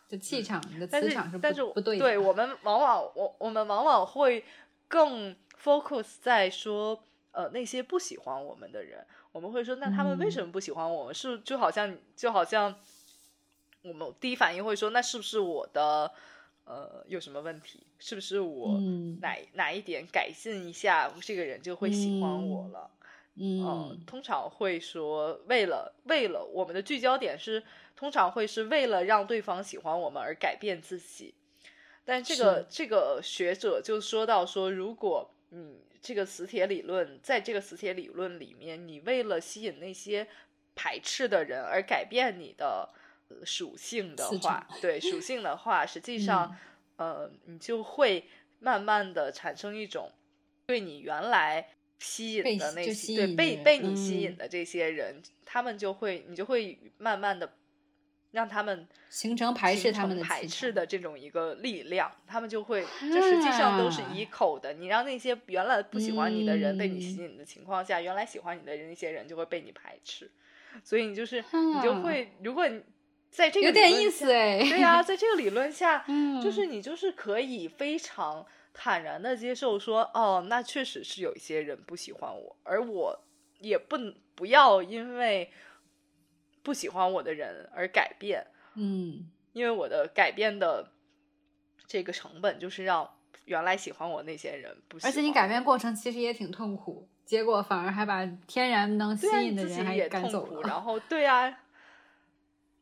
就气场，你的嗯但是磁场是但是不不对的。对我们往往我我们往往会更 focus 在说呃那些不喜欢我们的人，我们会说那他们为嗯什么不喜欢我们？是就好像就好像我们第一反应会说那是不是我的呃有什么问题？是不是我嗯哪、哪一点改进一下，这个人就会喜欢我嗯了？嗯嗯，通常会说，为了为了我们的聚焦点是，通常会是为了让对方喜欢我们而改变自己。但这个这个学者就说到说，如果你这个磁铁理论，在这个磁铁理论里面，你为了吸引那些排斥的人而改变你的呃属性的话，对属性的话，实际上，呃，你就会慢慢的产生一种对你原来吸引的那些，对被被你吸嗯。引的这些人，他们就会，你就会慢慢的让他们形成排斥形他们成排斥的这种一个力量，他们就会，这实际上都是啊一口的。你让那些原来不喜欢你的人被你吸嗯引的情况下，原来喜欢你的人那些人就会被你排斥，所以你就是你就啊会，如果你在这个有点意思哎。对呀、在这个理论下，[laughs] 嗯，就是你就是可以非常坦然的接受说，哦，那确实是有一些人不喜欢我，而我也不不要因为不喜欢我的人而改变，嗯因为我的改变的这个成本就是让原来喜欢我那些人不喜欢，而且你改变过程其实也挺痛苦，结果反而还把天然能吸引的人还赶走了。然 [laughs] 后对啊。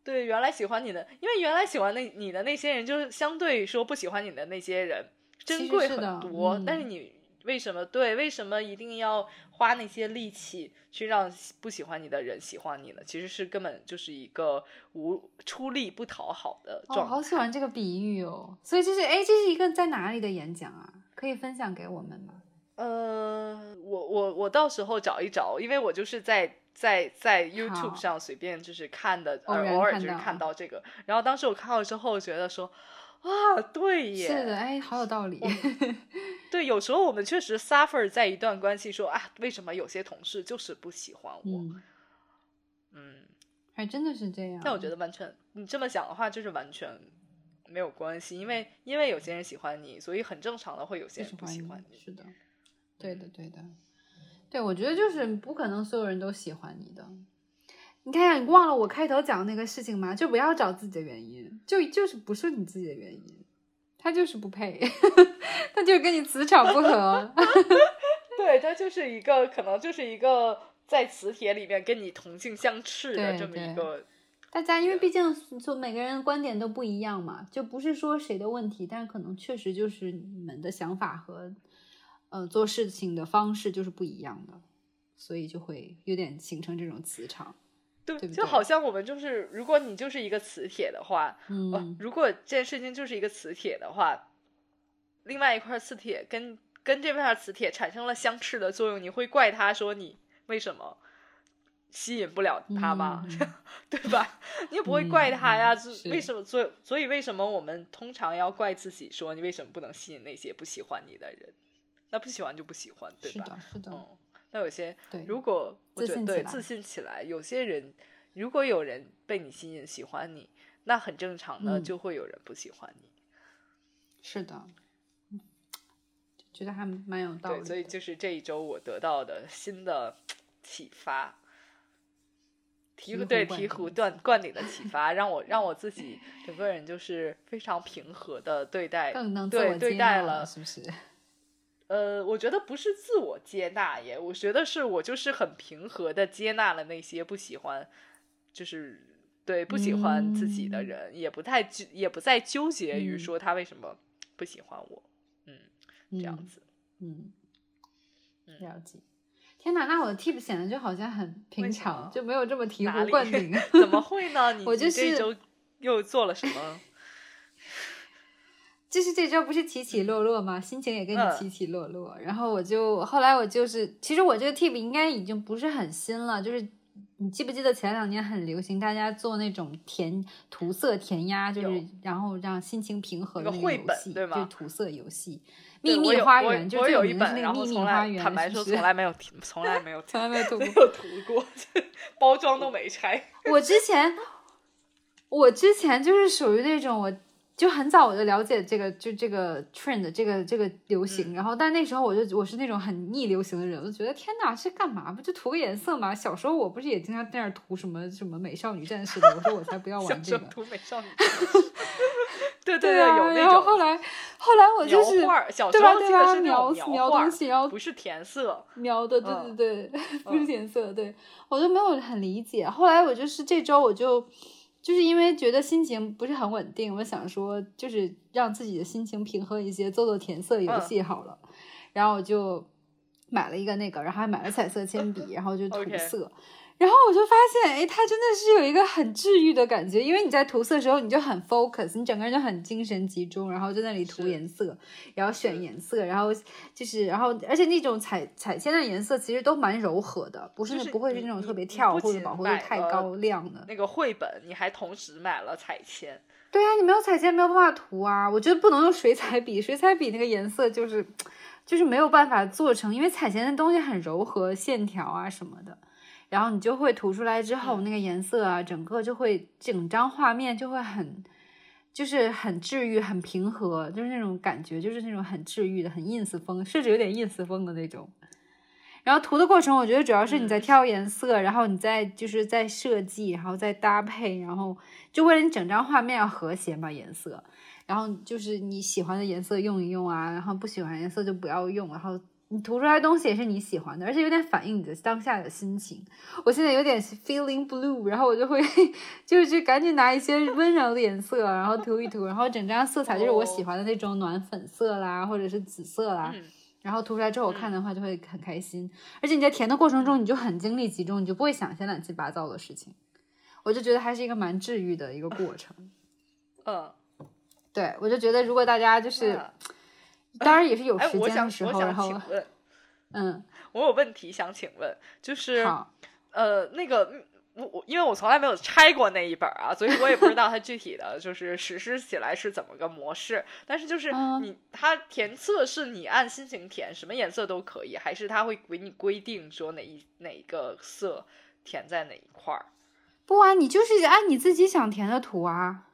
对，原来喜欢你的，因为原来喜欢那你的那些人，就是相对说不喜欢你的那些人，珍贵很多。但是嗯你为什么对？为什么一定要花那些力气去让不喜欢你的人喜欢你呢？其实是根本就是一个无出力不讨好的哦，状态。好喜欢这个比喻哦。所以这是哎，这是一个在哪里的演讲啊？可以分享给我们吗？呃，我我我到时候找一找，因为我就是在在在 YouTube 上随便就是看的，偶尔就是看到看到这个，然后当时我看到之后觉得说，啊，对耶，是的，哎，好有道理。[laughs] 对，有时候我们确实 suffer 在一段关系说啊，为什么有些同事就是不喜欢我？嗯，嗯，还真的是这样。但我觉得完全你这么想的话，就是完全没有关系，因为因为有些人喜欢你，所以很正常的会有些人不喜欢你。是的，对的，对的，对，我觉得就是不可能所有人都喜欢你的。你看，你忘了我开头讲那个事情吗？就不要找自己的原因，就就是不是你自己的原因，他就是不配，[laughs] 他就是跟你磁场 [laughs] 不合。对，他就是一个可能就是一个在磁铁里面跟你同性相斥的这么一个。大家因为毕竟就每个人的观点都不一样嘛，就不是说谁的问题，但可能确实就是你们的想法和呃做事情的方式就是不一样的，所以就会有点形成这种磁场。对，对对就好像我们就是，如果你就是一个磁铁的话，呃嗯，如果这件事情就是一个磁铁的话，另外一块磁铁跟跟这块磁铁产生了相斥的作用，你会怪他说你为什么吸引不了他吗？嗯 [laughs] 对吧？[laughs] 你也不会怪他呀，是为什么？所以所以为什么我们通常要怪自己说你为什么不能吸引那些不喜欢你的人？那不喜欢就不喜欢，对吧？是的，是的，嗯，那有些对，如果我觉得自信对自信起来，有些人如果有人被你吸引喜欢你，那很正常的，嗯就会有人不喜欢你。是的，嗯觉得还蛮有道理对，所以就是这一周我得到的新的启发，醍醍醐对醍灌顶醐灌 [laughs] 灌顶的启发，让我让我自己整个人就是非常平和的对待，更能对对待了是不是？呃，我觉得不是自我接纳耶，我觉得是我就是很平和的接纳了那些不喜欢，就是对不喜欢自己的嗯人，也不太也不再纠结于嗯说他为什么不喜欢我，嗯，这样嗯子。嗯，嗯了解。天哪，那我的 tip 显得就好像很平常，就没有这么醍醐灌顶。[laughs] 怎么 [laughs] 会呢？你我就是这周又做了什么？就是这周不是起起落落吗？心情也跟你嗯起起落落。然后我就后来我就是，其实我这个 tip 应该已经不是很新了，就是你记不记得前两年很流行大家做那种填涂色填鸭，就是然后让心情平和的那个游戏，本对吗就涂色游戏，秘密花园，就我是有一本，那然个秘密花后从来园，坦白说 [laughs] 从来没有涂，从来没有从来没有涂过没。有涂过，[laughs] 包装都没拆。[laughs] 我之前，我之前就是属于那种，我就很早我就了解这个，就这个 trend，这个这个流行。嗯然后，但那时候我就我是那种很逆流行的人，我就觉得天哪，这干嘛？不就涂个颜色嘛？小时候我不是也经常在那儿涂什么什么美少女战士的？我说我才不要玩这个。涂美少女战士，[laughs] 对对啊，有那然后后来后来我就是描画，小对时候记得吧对吧？描描东西，然后不是填色。描的，对嗯对对，[laughs] 不是嗯填色，对我就没有很理解。后来我就是这周我就就是因为觉得心情不是很稳定，我想说就是让自己的心情平和一些，做做填色游嗯戏好了。然后我就买了一个那个，然后还买了彩色铅笔，然后就涂色。然后我就发现，哎，它真的是有一个很治愈的感觉，因为你在涂色的时候，你就很 focus，你整个人就很精神集中，然后在那里涂颜色，然后选颜色，然后就是，然后而且那种彩彩铅的颜色其实都蛮柔和的，不是就是不会是那种特别跳或者饱和度太高亮的。那个绘本，你还同时买了彩铅，对啊，你没有彩铅没有办法涂啊，我觉得不能用水彩笔，水彩笔那个颜色就是就是没有办法做成，因为彩铅的东西很柔和，线条啊什么的。然后你就会涂出来之后，嗯那个颜色啊，整个就会整张画面就会很，就是很治愈、很平和，就是那种感觉，就是那种很治愈的、很 ins 风，甚至有点 ins 风的那种。然后涂的过程，我觉得主要是你在嗯挑颜色，然后你在就是在设计，然后再搭配，然后就为了你整张画面要和谐嘛颜色。然后就是你喜欢的颜色用一用啊，然后不喜欢颜色就不要用，然后你涂出来的东西也是你喜欢的，而且有点反映你的当下的心情。我现在有点 feeling blue，然后我就会就是去赶紧拿一些温柔的颜色，然后涂一涂，然后整张色彩就是我喜欢的那种暖粉色啦，或者是紫色啦。嗯，然后涂出来之后，我看的话就会很开心，而且你在填的过程中，你就很精力集中，你就不会想一些乱七八糟的事情。我就觉得还是一个蛮治愈的一个过程。嗯，对，我就觉得如果大家就是，那 [laughs] 当然也是有哎，时间的时候，我想请 [laughs] 问，嗯，我有问题想请问，就是，呃，那个嗯我我因为我从来没有拆过那一本啊，所以我也不知道它具体的就是实施起来是怎么个模式。但是就是嗯你它填色是你按心情填，什么颜色都可以，还是它会给你规定说哪一哪一个色填在哪一块儿不啊，你就是按你自己想填的图啊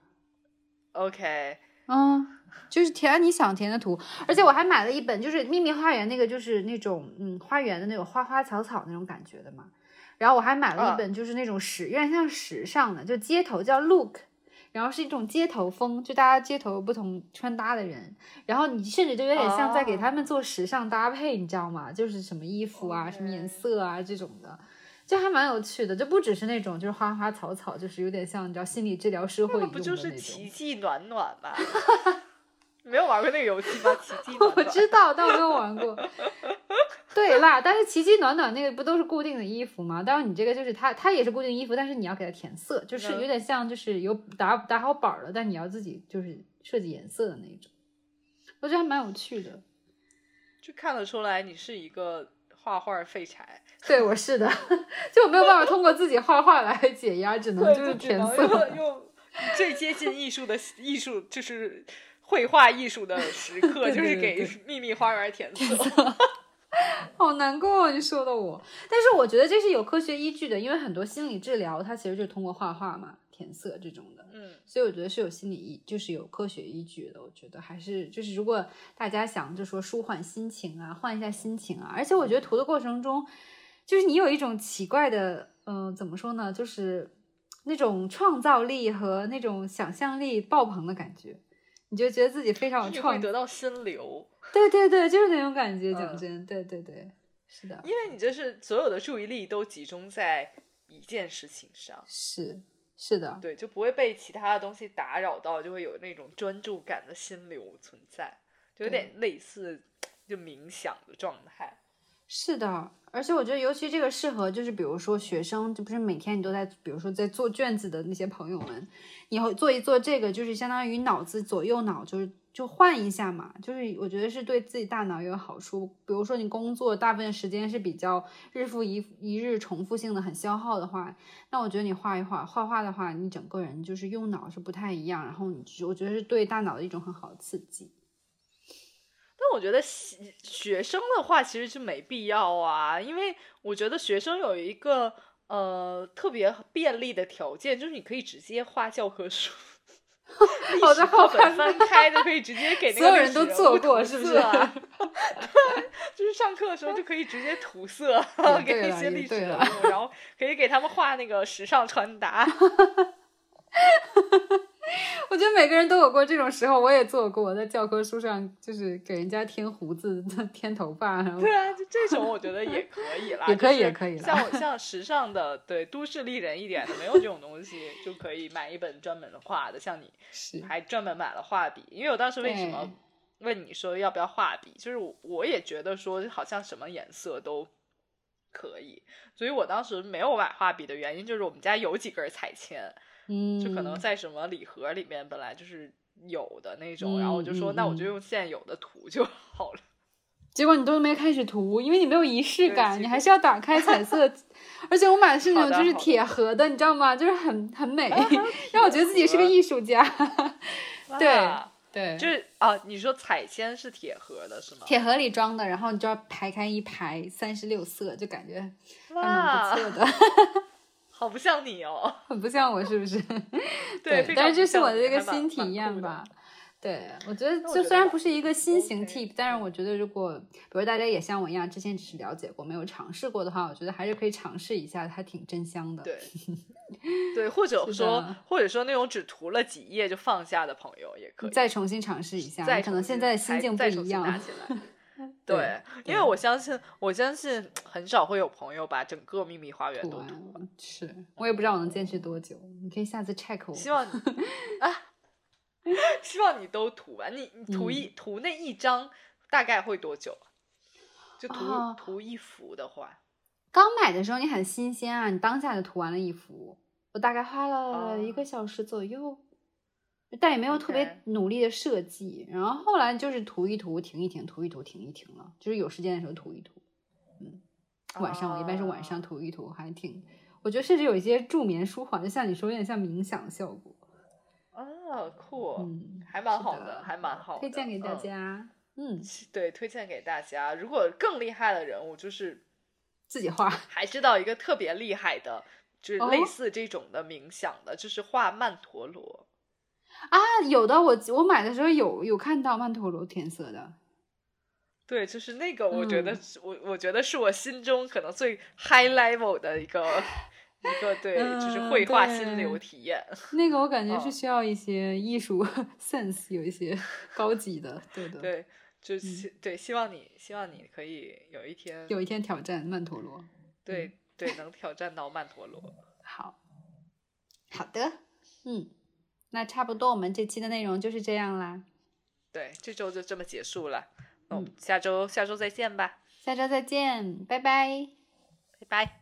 ，？OK，嗯，就是填你想填的图，而且我还买了一本，就是秘密花园那个，就是那种嗯花园的那种花花草草那种感觉的嘛。然后我还买了啊一本，就是那种时，有点像时尚的，就街头叫 Look，然后是一种街头风，就大家街头不同穿搭的人，然后你甚至就有点像在给他们做时尚搭配，你知道吗？就是什么衣服啊，什么颜色啊这种的，就还蛮有趣的，就不只是那种就是花花草草，就是有点像你知道心理治疗师会用的不就是奇迹暖暖吗？[laughs] 没有玩过那个游戏吗？奇迹暖我。知道，但我没有玩过。对啦，但是奇迹暖暖那个不都是固定的衣服吗？当然你这个就是它，它也是固定衣服，但是你要给它填色，就是嗯有点像就是有打打好板儿了，但你要自己就是设计颜色的那种。我觉得还蛮有趣的。就看得出来你是一个画画废柴，对，我是的，[laughs] 就我没有办法通过自己画画来解压，只能，就是填色。用用最接近艺术的 [laughs] 艺术，就是绘画艺术的时刻，对就是给秘密花园填色。[laughs] 好难过，你说的我。但是我觉得这是有科学依据的，因为很多心理治疗它其实就是通过画画嘛、填色这种的。嗯，所以我觉得是有心理依，就是有科学依据的。我觉得还是就是，如果大家想就说舒缓心情啊，换一下心情啊，而且我觉得涂的过程中，就是你有一种奇怪的，嗯、怎么说呢，就是那种创造力和那种想象力爆棚的感觉，你就觉得自己非常有创，得到心流，[laughs] 对对对，就是那种感觉。讲嗯真，对对对，是的，因为你就是所有的注意力都集中在一件事情上，是是的，对，就不会被其他的东西打扰到，就会有那种专注感的心流存在，就有点类似就冥想的状态。是的，而且我觉得，尤其这个适合，就是比如说学生，就不是每天你都在，比如说在做卷子的那些朋友们，以后做一做这个，就是相当于脑子左右脑就是就换一下嘛，就是我觉得是对自己大脑也有好处。比如说你工作大部分时间是比较日复一一日重复性的很消耗的话，那我觉得你画一画画画的话，你整个人就是用脑是不太一样，然后你我觉得是对大脑的一种很好的刺激。但我觉得学学生的话其实就没必要啊，因为我觉得学生有一个呃特别便利的条件，就是你可以直接画教科书。历好史的好课本翻开就可以直接给那个所有人都做过是不是 [laughs] 对，就是上课的时候就可以直接涂色，[laughs] 给那些历史人物，然后可以给他们画那个时尚穿搭。[laughs] 我觉得每个人都有过这种时候，我也做过，在教科书上就是给人家添胡子、[laughs] 添头发，然后对啊，就这种我觉得也可以啦，[laughs] 也可以也可以啦像我像时尚的，对都市丽人一点的，没有这种东西，就可以买一本专门的画的，像你 [laughs] 是还专门买了画笔，因为我当时为什么问你说要不要画笔，就是我我也觉得说好像什么颜色都可以，所以我当时没有买画笔的原因就是我们家有几根彩铅，嗯，就可能在什么礼盒里面本来就是有的那种，然后我就说那我就嗯用现有的涂就好了。[laughs] 结果你都没开始涂，因为你没有仪式感，你还是要打开彩色。[laughs] 而且我买的是那种就是铁盒的，你知道吗？就是很很美，[laughs] 让我觉得自己是个艺术家。对对，就是啊，你说彩铅是铁盒的是吗？铁盒里装的，然后你就要排开一排三十六色，就感觉还蛮哇不，错的，好不像你哦。很 [laughs] 不像我是不是？[laughs] 对，但是这是我的一个新体验吧。[laughs] 对，我觉得就虽然不是一个新型 tip，但是我觉得如果比如大家也像我一样，之前只是了解过，没有尝试过的话，我觉得还是可以尝试一下，它挺真香的。对，对，或者说或者说那种只涂了几页就放下的朋友也可以，再重新尝试一下，再可能现在心境不一样。新拿起来。[laughs] 对对，因为我相信，我相信很少会有朋友把整个秘密花园都涂完。是我也不知道我能坚持多久，你可以下次 check 我。希望你 [laughs] 啊，希望你都涂完。你你嗯涂一、涂那一张大概会多久啊？就涂、哦涂一幅的话，刚买的时候你很新鲜啊，你当下就涂完了一幅，我大概花了哦一个小时左右，但也没有特别努力的设计。然后后来就是涂一涂，停一停，涂一涂，停一停了，就是有时间的时候涂一涂。嗯，晚上我一般是晚上啊涂一涂，还挺，我觉得甚至有一些助眠舒缓，就像你说，有点像冥想效果。啊，酷，嗯，还蛮好的，还蛮好的，推荐给大嗯家。嗯，对，推荐给大家。如果更厉害的人物，就是自己画。还知道一个特别厉害的，就是哦类似这种的冥想的，就是画曼陀罗。啊，有的，我我买的时候有有看到曼陀罗填色的。对，就是那个，我觉得我我觉得是我心中可能最 high level 的一个 [laughs] 一个对，就是嗯绘画心流体验。[laughs] 那个我感觉哦是需要一些艺术 [laughs] sense，有一些高级的，对的。对，就希、对，希望你希望你可以有一天有一天挑战曼陀罗。对对能挑战到曼陀罗。好，好的，嗯，那差不多，我们这期的内容就是这样啦。对，这周就这么结束了。那我们嗯下周下周再见吧，下周再见，拜拜。拜拜。